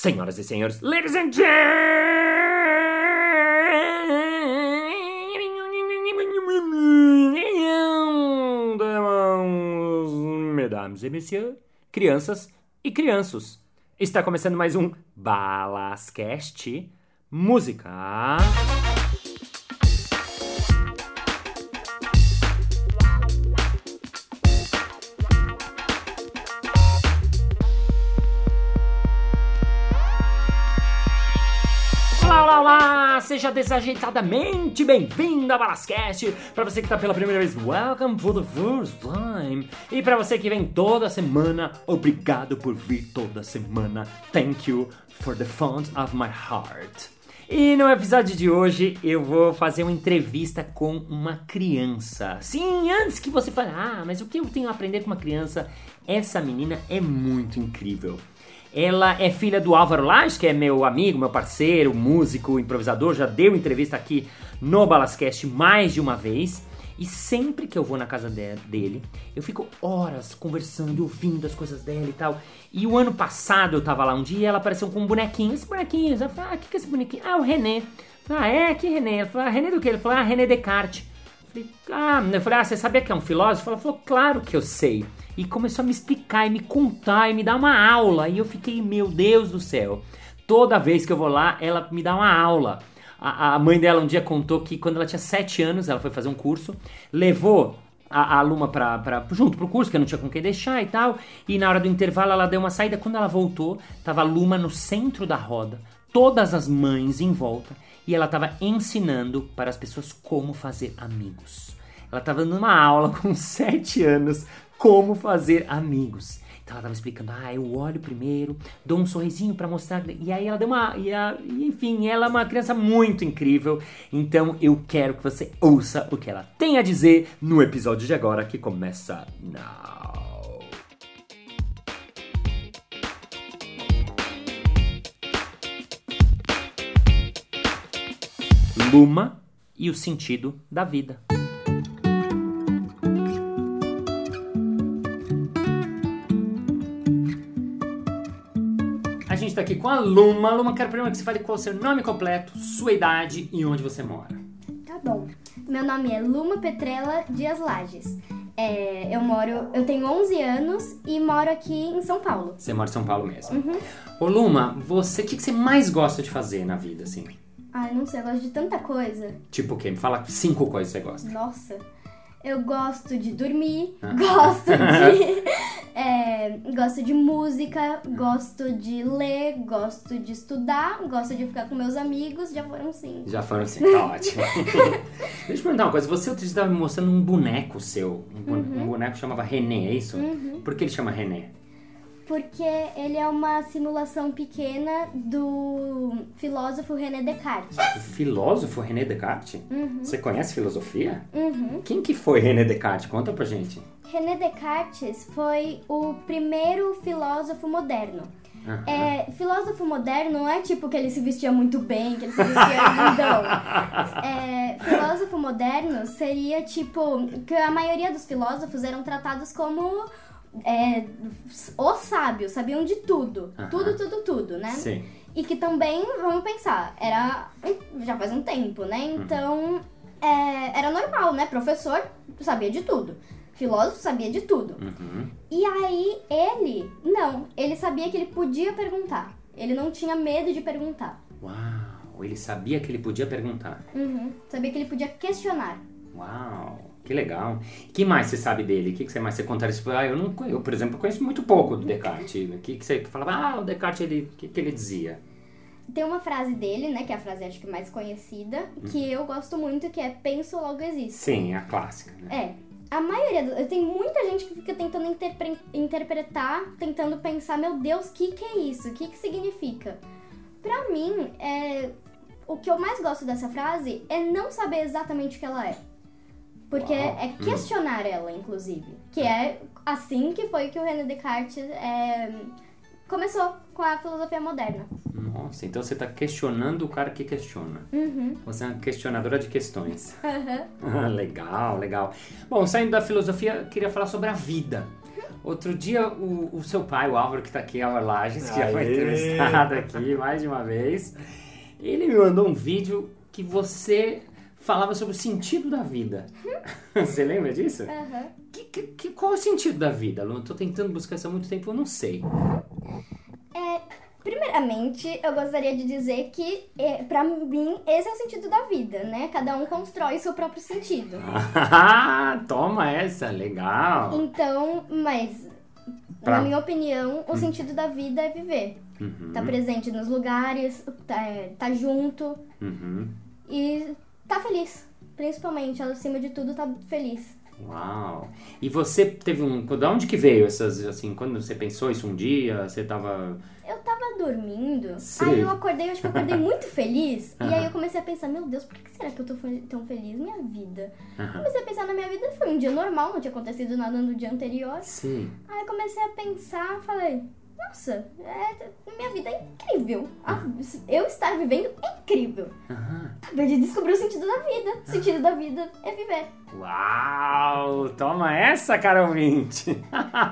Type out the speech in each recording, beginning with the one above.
Senhoras e senhores, ladies and gentlemen, mesdames e messieurs, crianças e crianços. Está começando mais um Balascast Música. Seja desajeitadamente bem-vindo a Balascast. Para você que está pela primeira vez, welcome for the first time. E para você que vem toda semana, obrigado por vir toda semana. Thank you for the font of my heart. E no episódio de hoje eu vou fazer uma entrevista com uma criança. Sim, antes que você fale, ah, mas o que eu tenho a aprender com uma criança? Essa menina é muito incrível. Ela é filha do Álvaro Lage, que é meu amigo, meu parceiro, músico, improvisador, já deu entrevista aqui no Balascast mais de uma vez. E sempre que eu vou na casa de- dele, eu fico horas conversando, ouvindo as coisas dela e tal. E o ano passado eu tava lá um dia e ela apareceu com um bonequinho. Esse bonequinho, eu falei, ah, o que, que é esse bonequinho? Ah, o René. Falei, ah, é? Que René? Ela falou, ah, René do quê? Ele falou, ah, René Descartes. Eu falei, ah, eu falei, ah, você sabia que é um filósofo? Ela falou, claro que eu sei. E começou a me explicar e me contar e me dar uma aula. E eu fiquei, meu Deus do céu. Toda vez que eu vou lá, ela me dá uma aula. A, a mãe dela um dia contou que quando ela tinha 7 anos, ela foi fazer um curso, levou a, a Luma pra, pra, junto pro curso, que não tinha com quem deixar e tal. E na hora do intervalo ela deu uma saída. Quando ela voltou, tava a Luma no centro da roda, todas as mães em volta, e ela tava ensinando para as pessoas como fazer amigos. Ela tava dando uma aula com 7 anos como fazer amigos. Então ela tava explicando, ah, eu olho primeiro, dou um sorrisinho pra mostrar. E aí ela deu uma. E a- enfim, ela é uma criança muito incrível. Então eu quero que você ouça o que ela tem a dizer no episódio de agora que começa now. Luma e o sentido da vida. A gente tá aqui com a Luma. Luma, quero primeiro que você fale qual é o seu nome completo, sua idade e onde você mora. Tá bom. Meu nome é Luma Petrella Dias Lages. É, eu moro, eu tenho 11 anos e moro aqui em São Paulo. Você mora em São Paulo mesmo. Ô Luma, você, o que, que você mais gosta de fazer na vida, assim? Ai, não sei, eu gosto de tanta coisa. Tipo o quê? Me fala cinco coisas que você gosta. Nossa. Eu gosto de dormir, Ah. gosto de. é, gosto de música, gosto de ler, gosto de estudar, gosto de ficar com meus amigos, já foram cinco. Já foram assim, tá ótimo. Deixa eu te perguntar uma coisa. Você outro dia estava me mostrando um boneco seu. Um, bone- um boneco que chamava René, é isso? Por que ele chama René? Porque ele é uma simulação pequena do filósofo René Descartes. O filósofo René Descartes? Você conhece filosofia? Uhum. Quem que foi René Descartes? Conta pra gente. René Descartes foi o primeiro filósofo moderno. Aham. É, filósofo moderno não é tipo que ele se vestia muito bem, que ele se vestia lindão. É, filósofo moderno seria tipo que a maioria dos filósofos eram tratados como é, os sábios, sabiam de tudo. Aham. Tudo, tudo, tudo, né? Sim. E que também, vamos pensar, era. Já faz um tempo, né? Então. é, era normal, né? Professor sabia de tudo. Filósofo sabia de tudo. Uhum. E aí ele. Não, ele sabia que ele podia perguntar. Ele não tinha medo de perguntar. Uau, ele sabia que ele podia perguntar. Uhum. Sabia que ele podia questionar. Uau, que legal. que mais você sabe dele? O que, que você mais você contaria? Tipo, ah, eu não eu, por exemplo, conheço muito pouco do Descartes. O que, que você falava? Ah, o Descartes, ele, o que, que ele dizia? Tem uma frase dele, né? Que é a frase acho que mais conhecida, que eu gosto muito, que é penso logo existo. Sim, a clássica, né? É. A maioria. Do... Tem muita gente que fica tentando interpre- interpretar, tentando pensar, meu Deus, o que, que é isso? O que, que significa? Pra mim, é... o que eu mais gosto dessa frase é não saber exatamente o que ela é. Porque Uau. é questionar ela, inclusive. Que é assim que foi que o René Descartes é, começou com a filosofia moderna. Nossa, então você está questionando o cara que questiona. Uhum. Você é uma questionadora de questões. Ah, legal, legal. Bom, saindo da filosofia, eu queria falar sobre a vida. Outro dia, o, o seu pai, o Álvaro, que tá aqui, Álvaro Lages, que já foi Aê! entrevistado aqui mais de uma vez, ele me mandou um vídeo que você falava sobre o sentido da vida. Você lembra disso? Aham. Que, que, que- qual é o sentido da vida, Lu? Eu tô tentando buscar isso há muito tempo, eu não sei. É, primeiramente, eu gostaria de dizer que, é, pra mim, esse é o sentido da vida, né? Cada um constrói seu próprio sentido. Toma essa, legal. Então, mas, Pra- na minha opinião, o sentido da vida é viver. Uhum, Tá presente nos lugares, tá, é, tá junto uhum. e tá feliz. Principalmente, acima de tudo, tá feliz. Uau! E você teve um. De onde que veio essas, assim, quando você pensou isso um dia? Você tava. Eu tava dormindo, Sim. aí eu acordei, acho que eu acordei muito feliz. E Aham. aí eu comecei a pensar, meu Deus, por que será que eu tô tão feliz? Minha vida. Aham. Comecei a pensar na minha vida, foi um dia normal, não tinha acontecido nada no dia anterior. Sim. Aí eu comecei a pensar, falei, nossa, é, minha vida é incrível. Eu estar vivendo é incrível. Aham. De descobrir o sentido da vida. O sentido da vida é viver. Uau! Toma essa, Carol Mint!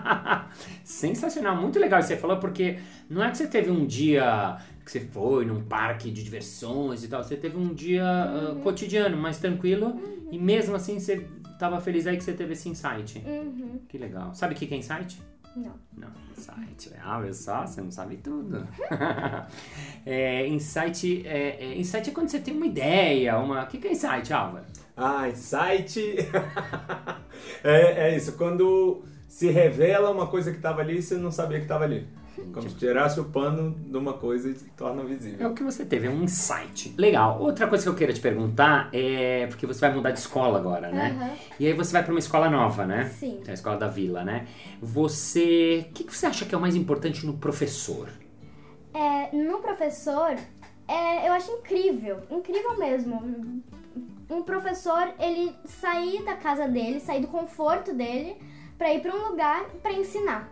Sensacional, muito legal isso que você falou, porque não é que você teve um dia que você foi num parque de diversões e tal, você teve um dia ah, cotidiano, mais tranquilo, e mesmo assim você tava feliz aí que você teve esse insight. Uhum. Que legal. Sabe o que é insight? Não. Não, insight. Ah, olha só, você não sabe tudo. é, insight, é, é, insight é quando você tem uma ideia, uma... O que que é insight, Álvaro? Ah, insight. é, é isso, quando se revela uma coisa que estava ali e você não sabia que estava ali. Como se tirasse o pano de uma coisa e torna É visível. o que você teve, é um insight. Legal. Outra coisa que eu queira te perguntar é porque você vai mudar de escola agora, né? Aham. E aí você vai para uma escola nova, né? Sim. É a escola da vila, né? Você, o que, que você acha que é o mais importante no professor? É, no professor, é, eu acho incrível, incrível mesmo. Um professor, ele sair da casa dele, sair do conforto dele, pra ir pra um lugar pra ensinar,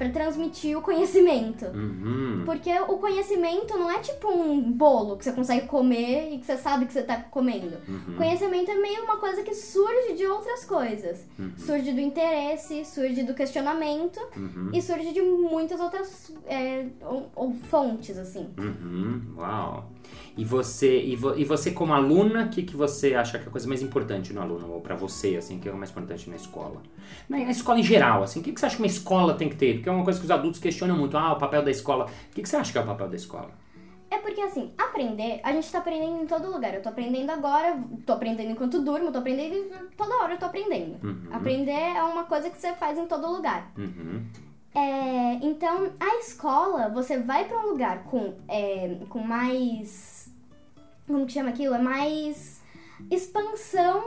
pra transmitir o conhecimento. Uhum. Porque o conhecimento não é tipo um bolo que você consegue comer e que você sabe que você tá comendo. Uhum. Conhecimento é meio uma coisa que surge de outras coisas. Uhum. Surge do interesse, surge do questionamento Uhum. e surge de muitas outras é, ou- ou fontes, assim. Uhum. Uau. E você, e, vo- e você como aluna, o que, que você acha que é a coisa mais importante no aluno? Ou pra você, assim, que é o mais importante na escola? Na, na escola em geral, assim, o que, que você acha que uma escola tem que ter? Porque é uma coisa que os adultos questionam muito. Ah, o papel da escola. O que, que você acha que é o papel da escola? É porque, assim, aprender, a gente tá aprendendo em todo lugar. Eu tô aprendendo agora, tô aprendendo enquanto durmo, tô aprendendo toda hora eu tô aprendendo. Uhum. Aprender é uma coisa que você faz em todo lugar. Uhum. É, então, a escola, você vai pra um lugar com, é, com mais. Como que chama aquilo? É mais expansão.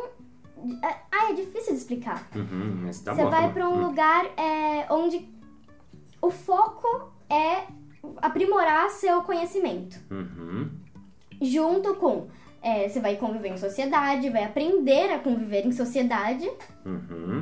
é- Ah, é difícil de explicar. Uhum. Mas tá você bom. vai tá bom. pra um lugar é, onde o foco é aprimorar seu conhecimento. Uhum. Junto com. é, você vai conviver em sociedade, vai aprender a conviver em sociedade, Uhum.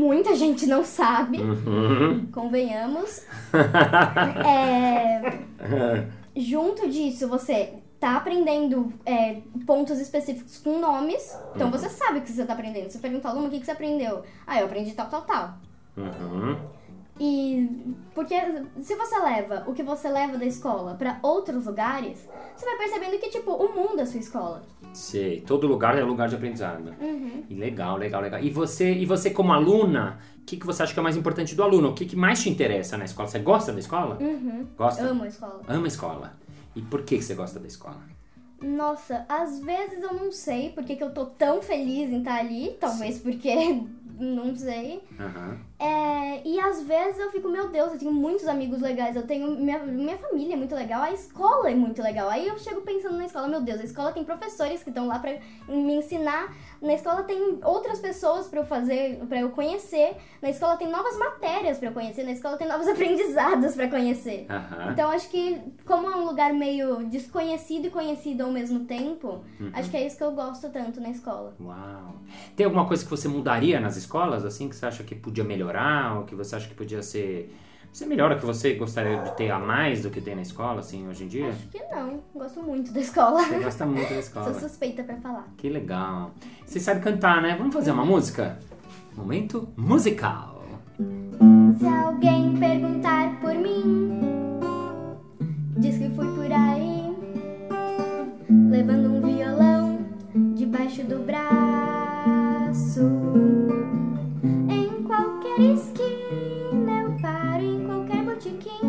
Muita gente não sabe, Uhum. convenhamos. É, junto disso, você tá aprendendo é, pontos específicos com nomes. Então você sabe o que você tá aprendendo. Você pergunta ao aluno o que, que você aprendeu. Ah, eu aprendi tal, tal, tal. Uhum. E porque se você leva o que você leva da escola pra outros lugares, você vai percebendo que, tipo, o mundo é a sua escola. Sei, todo lugar é lugar de aprendizado. Uhum. E legal, legal, legal. E você, e você como aluna, o que, que você acha que é mais importante do aluno? O que, que mais te interessa na escola? Você gosta da escola? Uhum. Gosta? Amo a escola. Ama a escola. E por que que você gosta da escola? Nossa, às vezes eu não sei porque que eu tô tão feliz em estar ali. Talvez porque. Não sei. Aham. É, e às vezes eu fico, meu Deus, eu tenho muitos amigos legais, eu tenho. Minha, minha família é muito legal, a escola é muito legal. Aí eu chego pensando na escola, meu Deus, a escola tem professores que estão lá pra me ensinar. Na escola tem outras pessoas pra eu fazer, pra eu conhecer. Na escola tem novas matérias pra eu conhecer, na escola tem novos aprendizados pra conhecer. Aham. Então acho que, como é um lugar meio desconhecido e conhecido ao mesmo tempo, acho que é isso que eu gosto tanto na escola. Uau. Tem alguma coisa que você mudaria nas escolas, assim, que você acha que podia melhorar, ou que você acha que podia ser, ser melhor, ou que você gostaria de ter a mais do que tem na escola, assim, hoje em dia? Acho que não, gosto muito da escola. Você gosta muito da Sou escola. suspeita pra falar. Que legal. Você sabe cantar, né? Vamos fazer uma música? Momento musical. Se alguém perguntar por mim, diz que fui por aí, levando um violão debaixo do braço. Eu paro, em qualquer botequim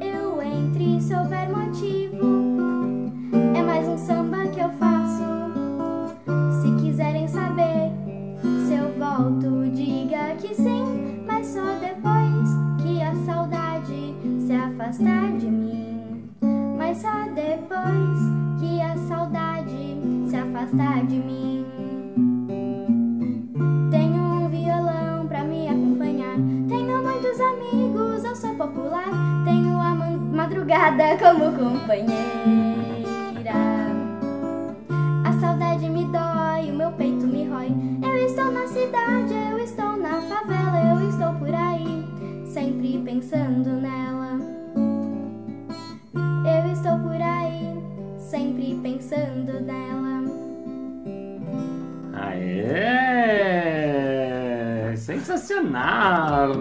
eu entro e se houver motivo, é mais um samba que eu faço. Se quiserem saber se eu volto, diga que sim, mas só depois que a saudade se afastar de mim. Mas só depois que a saudade se afastar de mim. Como companheira. A saudade me dói, o meu peito me rói. Eu estou na cidade, eu estou na favela, eu estou por aí, sempre pensando nela. Eu estou por aí, sempre pensando nela. Aê! Sensacional!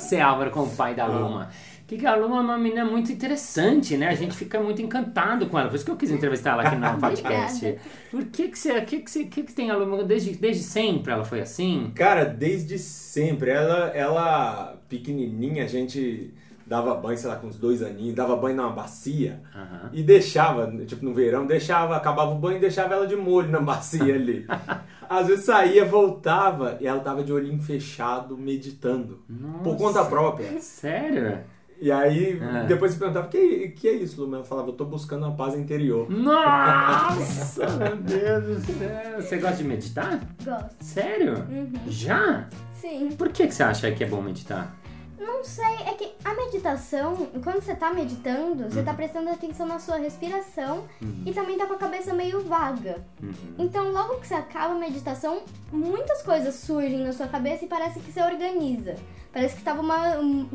Você, Álvaro, como pai da Luma? Que que a Luma é uma menina muito interessante, né? A gente fica muito encantado com ela. Por isso que eu quis entrevistar ela aqui no podcast. Por que que você, que que você, que que tem a Luma desde, desde sempre? Ela foi assim? Cara, desde sempre. Ela, ela pequenininha, a gente dava banho, sei lá, com uns dois aninhos, dava banho numa bacia Aham. e deixava, tipo no verão, deixava, acabava o banho e deixava ela de molho na bacia ali. Às vezes saía, voltava e ela tava de olhinho fechado, meditando. Por conta própria. Sério? E aí, É. depois você perguntava, que, que é isso, Luma? Ela falava, eu tô buscando uma paz interior. Nossa, meu Deus do céu. Você gosta de meditar? Gosto. Sério? Uhum. Já? Sim. Por que, que você acha que é bom meditar? Não sei, é que a meditação, quando você tá meditando, você tá prestando atenção na sua respiração e também tá com a cabeça meio vaga. Uhum. Então, logo que você acaba a meditação, muitas coisas surgem na sua cabeça e parece que você organiza. Parece que tava uma. um-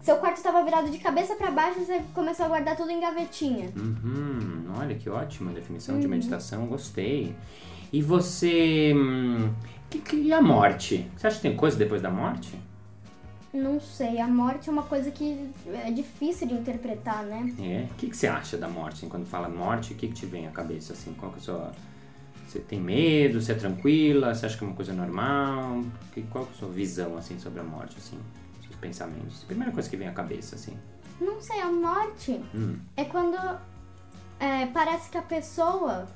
seu quarto estava virado de cabeça pra baixo e você começou a guardar tudo em gavetinha. Uhum. Olha que ótima definição de meditação, gostei. E você. hum, e a morte? Você acha que tem coisa depois da morte? Não sei, a morte é uma coisa que é difícil de interpretar, né? É. O que, que você acha da morte? Assim, quando fala morte, o que, que te vem à cabeça? Assim? Qual que é a sua. Você tem medo? Você é tranquila? Você acha que é uma coisa normal? Que, qual que é a sua visão assim, sobre a morte? Assim? Seus pensamentos? Primeira coisa que vem à cabeça, assim. Não sei, a morte Hum. é quando é, parece que a pessoa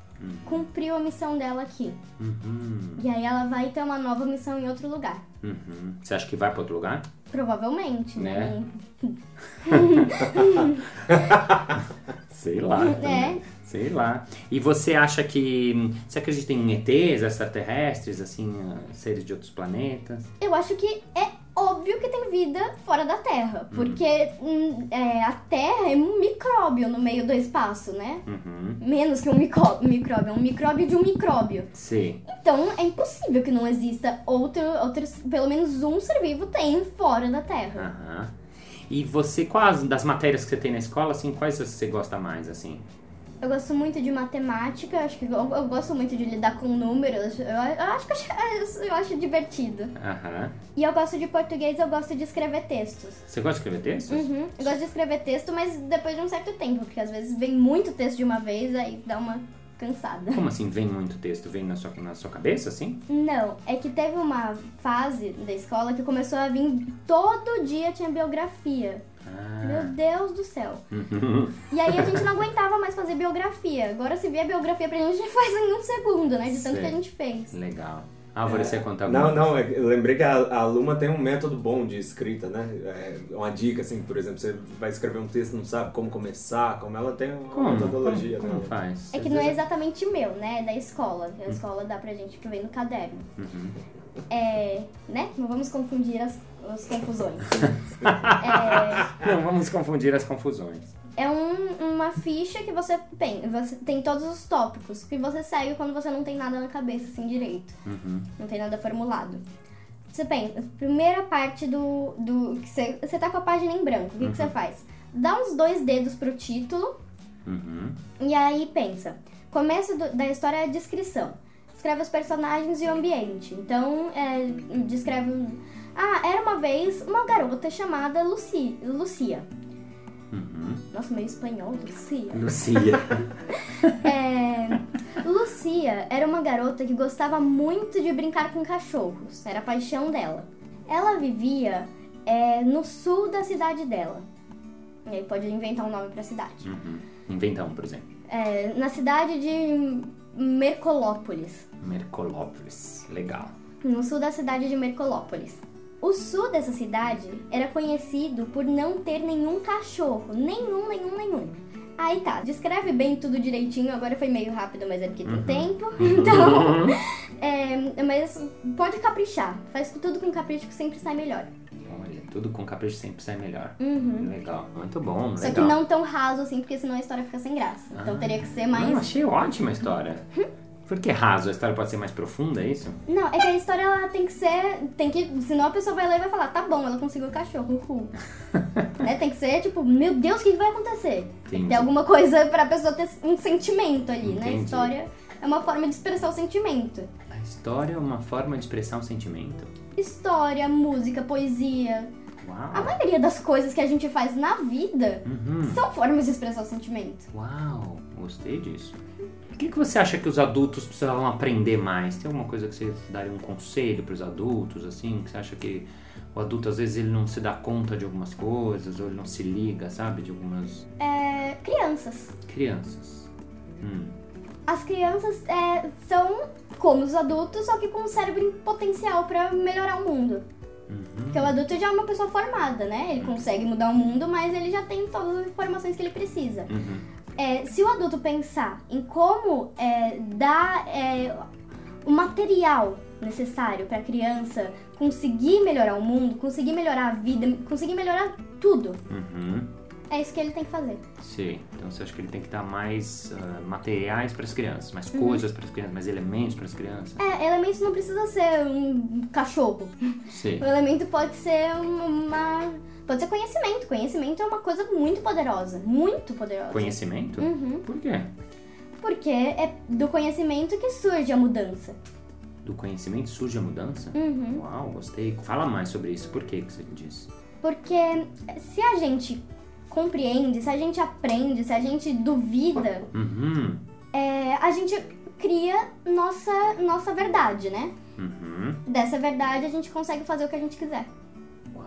cumpriu a missão dela aqui. Uhum. E aí ela vai ter uma nova missão em outro lugar. Uhum. Você acha que vai para outro lugar? Provavelmente, né? Sei lá. É. Sei lá. E você acha que. Você acredita em ETs, extraterrestres, assim, ah, seres de outros planetas? Eu acho que é óbvio que tem vida fora da Terra. Porque hum, é, a Terra é um micróbio no meio do espaço, né? Uhum. Menos que um micróbio, é um micróbio de um micróbio. Sim. Então é impossível que não exista outro, outros, pelo menos um ser vivo tem fora da Terra. Aham. E você, quais das matérias que você tem na escola, assim, quais você gosta mais, assim? Eu gosto muito de matemática, acho que eu, eu gosto muito de lidar com números. Eu, eu acho que eu acho, eu acho divertido. Aham. E eu gosto de português, eu gosto de escrever textos. Você gosta de escrever textos? Uhum. Eu gosto de escrever texto, mas depois de um certo tempo, porque às vezes vem muito texto de uma vez, aí dá uma cansada. Como assim vem muito texto? Vem na sua, na sua cabeça, assim? Não, é que teve uma fase da escola que começou a vir todo dia tinha biografia. Meu Ah. Deus do céu. E aí a gente não aguentava mais fazer biografia. Agora se vier biografia pra gente, a gente faz em um segundo, né? De tanto Sei. que a gente fez. Legal. Álvaro, você conta alguma Não, não, é eu lembrei que a, a Luma tem um método bom de escrita, né? É uma dica, assim, por exemplo, você vai escrever um texto, não sabe como começar, como ela tem uma Como? metodologia. Como, como né? faz? É que não é exatamente meu, né? É da escola. A escola dá pra gente que vem no caderno. Uhum. É. Né? Não vamos confundir as, as confusões. é. Não vamos confundir as confusões. É um- uma ficha que você tem. Você tem todos os tópicos que você segue quando você não tem nada na cabeça, assim, direito. Uhum. Não tem nada formulado. Você pensa, primeira parte do. do que você, você tá com a página em branco, o que, que você faz? dá uns dois dedos pro título Uhum. e aí pensa. Começo do- da história é a descrição. Descreve os personagens e o ambiente. Então, é, descreve. Ah, era uma vez uma garota chamada Luci, Lucia. Uhum. Nossa, meio espanhol, Lucia. Lucia. É, Lucia era uma garota que gostava muito de brincar com cachorros, era a paixão dela. Ela vivia é, no sul da cidade dela. E aí pode inventar um nome pra cidade. Uhum. Inventa um, por exemplo. É, na cidade de Mercolópolis, Mercolópolis. Legal. no sul da cidade de Mercolópolis. O sul dessa cidade era conhecido por não ter nenhum cachorro, nenhum, nenhum, nenhum. Aí tá, descreve bem tudo direitinho, agora foi meio rápido, mas é porque tem tempo. Então, é, mas pode caprichar, faz tudo com capricho que sempre sai melhor. Tudo com capricho sempre sai melhor. Uhum. Legal. Muito bom, Só legal. que não tão raso assim, porque senão a história fica sem graça. Então teria que ser mais. Não, achei ótima a história. Por que raso? A história pode ser mais profunda, é isso? Não, é que a história ela tem que ser. Tem que. Senão a pessoa vai ler e vai falar, tá bom, ela conseguiu o cachorro, uhul. né? Tem que ser tipo, meu Deus, o que vai acontecer? Tem Entendi. que ter alguma coisa pra pessoa ter um sentimento ali, né? A Entendi. história é uma forma de expressar o sentimento. A história é uma forma de expressar um sentimento. História, música, poesia. A Uau. maioria das coisas que a gente faz na vida Uhum. são formas de expressar o sentimento. Uau, gostei disso. O que, que você acha que os adultos precisavam aprender mais? Tem alguma coisa que você daria um conselho para os adultos, assim? Que você acha que o adulto, às vezes, ele não se dá conta de algumas coisas, ou ele não se liga, sabe? De algumas É, crianças. crianças. Hum. As crianças é, são como os adultos, só que com um cérebro em potencial pra melhorar o mundo. Porque o adulto já é uma pessoa formada, né? Ele consegue mudar o mundo, mas ele já tem todas as informações que ele precisa. Uhum. É, se o adulto pensar em como é, dar é, o material necessário para a criança conseguir melhorar o mundo, conseguir melhorar a vida, conseguir melhorar tudo, Uhum. É isso que ele tem que fazer. Sim. Então você acha que ele tem que dar mais ah, materiais para as crianças, mais Uhum. coisas para as crianças, mais elementos para as crianças? É, elementos não precisa ser um cachorro. Sim. O elemento pode ser uma. Pode ser conhecimento. Conhecimento é uma coisa muito poderosa. Muito poderosa. Conhecimento? Uhum. Por quê? Porque é do conhecimento que surge a mudança. Do conhecimento surge a mudança? Uhum. Uau, gostei. Fala mais sobre isso. Por que que você disse? Porque se a gente compreende, se a gente aprende, se a gente duvida, Uhum. é, a gente cria nossa, nossa verdade, né? Uhum. Dessa verdade a gente consegue fazer o que a gente quiser. Uau.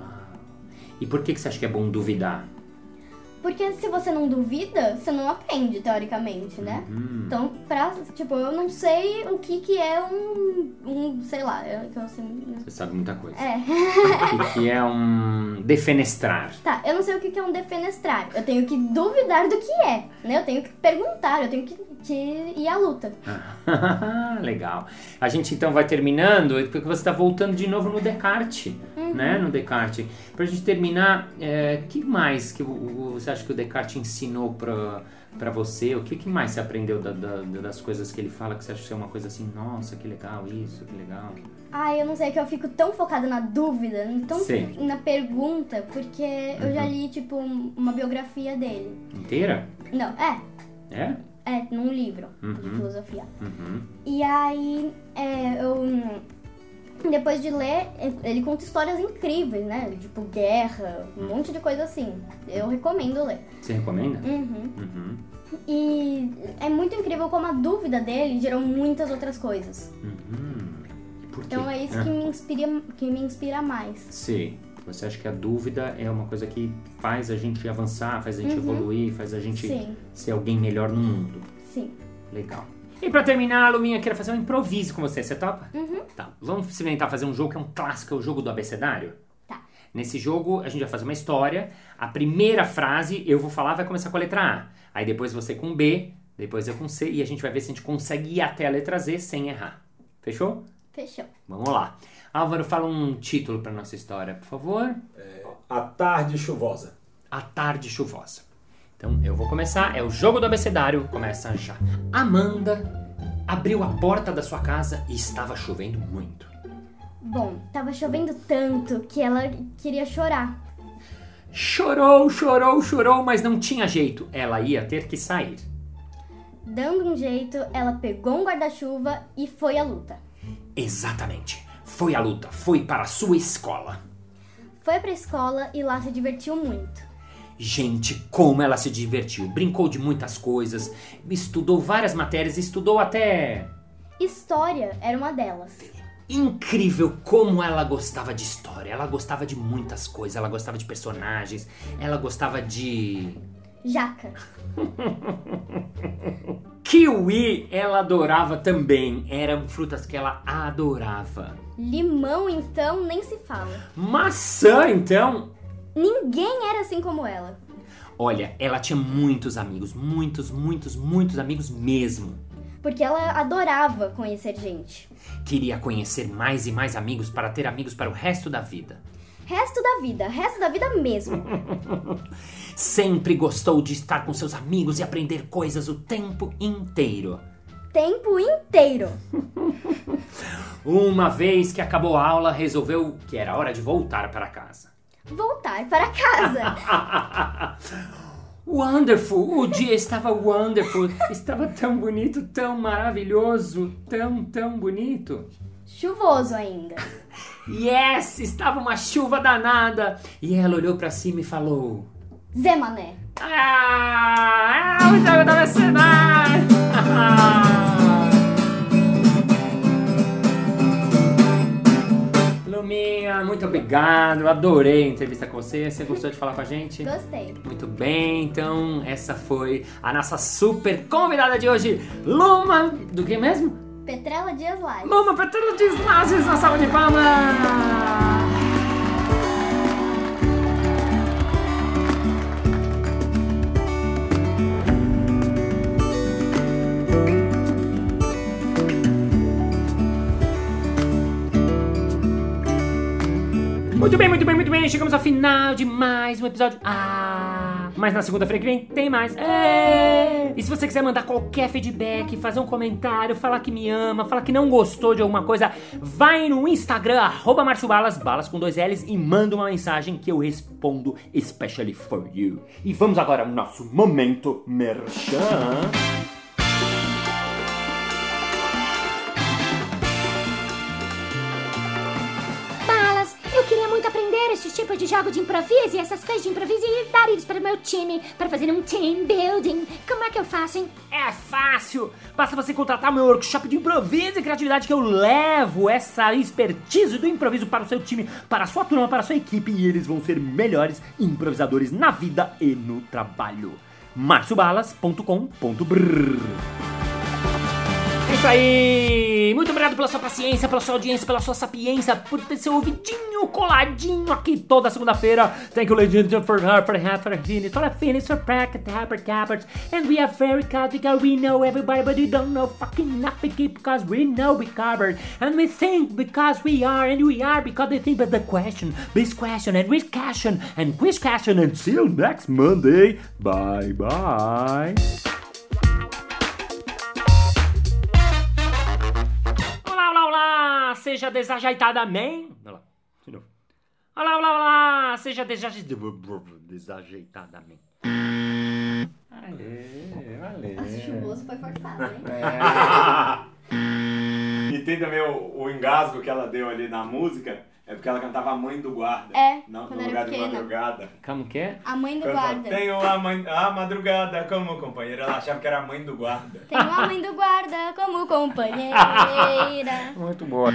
E por que que você acha que é bom duvidar? Porque se você não duvida, você não aprende, teoricamente, né? Hum. Então, pra, tipo, eu não sei o que que é um, um sei lá, eu, que eu sei, Você sabe muita coisa. é. O que, que é um defenestrar? Tá, eu não sei o que que é um defenestrar. Eu tenho que duvidar do que é, né? Eu tenho que perguntar, eu tenho que, que ir à luta. Legal. A gente então vai terminando, porque você está voltando de novo no Descartes, Uhum. né? No Descartes. Pra gente terminar, é, que mais que você acha que o Descartes ensinou pra, pra você? O que, que mais você aprendeu da- da- das coisas que ele fala que você acha que é uma coisa assim, nossa, que legal isso, que legal. Ai, eu não sei, é que eu fico tão focada na dúvida, tão Sim. na pergunta, porque eu já Uhum. li, tipo, um- uma biografia dele. Inteira? Não, é, É? É, num livro de Uhum. filosofia. Uhum. E aí, é, eu. Depois de ler, ele conta histórias incríveis, né? Tipo, guerra, um monte de coisa assim. Eu recomendo ler. Você recomenda? Uhum. Uhum. E é muito incrível como a dúvida dele gerou muitas outras coisas. Uhum. Então é isso Ah. que me inspira, que me inspira mais. Sim. Você acha que a dúvida é uma coisa que faz a gente avançar, faz a gente evoluir, faz a gente Uhum. Sim. ser alguém melhor no mundo? Sim. Legal. E pra terminar, Luminha, eu quero fazer um improviso com você. Você topa? Uhum. Tá. Vamos experimentar fazer um jogo que é um clássico, é o jogo do abecedário? Tá. Nesse jogo, a gente vai fazer uma história. A primeira frase eu vou falar vai começar com a letra A. Aí depois você com B, depois eu com C e a gente vai ver se a gente consegue ir até a letra Z sem errar. Fechou? Fechou. Vamos lá. Álvaro, fala um título pra nossa história, por favor. A tarde chuvosa. A tarde chuvosa. Então eu vou começar, é o jogo do abecedário, começa já. Amanda abriu a porta da sua casa e estava chovendo muito. Bom, tava chovendo tanto que ela queria chorar. Chorou, chorou, chorou, mas não tinha jeito. Ela ia ter que sair. Dando um jeito, ela pegou um guarda-chuva e foi à luta. Exatamente. Foi à luta, foi para a sua escola. Foi pra escola e lá se divertiu muito. Gente, como ela se divertiu. Brincou de muitas coisas, estudou várias matérias, estudou até. História era uma delas. Incrível como ela gostava de história. Ela gostava de muitas coisas. Ela gostava de personagens. Ela gostava de. Jaca. Kiwi, ela adorava também. Eram frutas que ela adorava. Limão, então, nem se fala. Maçã, então. Ninguém era assim como ela. Olha, ela tinha muitos amigos. Muitos, muitos, muitos amigos mesmo. Porque ela adorava conhecer gente. Queria conhecer mais e mais amigos para ter amigos para o resto da vida. Resto da vida, resto da vida mesmo. Sempre gostou de estar com seus amigos e aprender coisas o tempo inteiro. Tempo inteiro. Uma vez que acabou a aula, resolveu que era hora de voltar para casa. Voltar para casa. Wonderful! O dia estava wonderful! Estava tão bonito, tão maravilhoso, tão, tão bonito. Chuvoso ainda. Yes! Estava uma chuva danada! E ela olhou para cima e falou: Zé Mané. Ah! Ah! O jogo da mercenária! Luminha, muito obrigado. Adorei a entrevista com você. Você gostou de falar com a gente? Gostei. Muito bem, então essa foi a nossa super convidada de hoje, Luma, do que mesmo? Petrela Dias Lages. Luma Petrolo de Lages, na salva de palmas! Muito bem, muito bem, muito bem. Chegamos ao final de mais um episódio. Ah! Mas na segunda-feira que vem tem mais. É! E se você quiser mandar qualquer feedback, fazer um comentário, falar que me ama, falar que não gostou de alguma coisa, vai no Instagram, arroba Balas, balas com dois L's, e manda uma mensagem que eu respondo especially for you. E vamos agora ao nosso momento merchan. Aprender esse tipo de jogo de improviso e essas coisas de improviso e dar eles para o meu time, para fazer um team building. Como é que eu faço, hein? É fácil! Basta você contratar meu workshop de improviso e criatividade que eu levo essa expertise do improviso para o seu time, para a sua turma, para a sua equipe e eles vão ser melhores improvisadores na vida e no trabalho. marciobalas.com.br isso aí! Muito obrigado pela sua paciência, pela sua audiência, pela sua sapiência, por ter seu ouvidinho coladinho aqui toda segunda-feira. Thank you, ladies and for her, for her, for finish, for finish, for bracket, for cabbage. And we are very because we know everybody, but we don't know fucking nothing because we know we covered. And we think because we are, and we are because we think. But the question, this question, and with question, and quiz question, you next Monday. Bye bye. Seja desajeitadamente. Olha lá, de novo. Olá, olá, olá! Seja desaje- desajeitadamente. Valeu, valeu. Nossa, chuvoso foi forçado, hein? E tem também o, o engasgo que ela deu ali na música, é porque ela cantava a mãe do guarda. É, Não, no lugar de madrugada. Como que é? A mãe do Quando ela guarda. Tenho a, mãe, a madrugada como companheira. Ela achava que era a mãe do guarda. Tenho a mãe do guarda como companheira. Muito boa.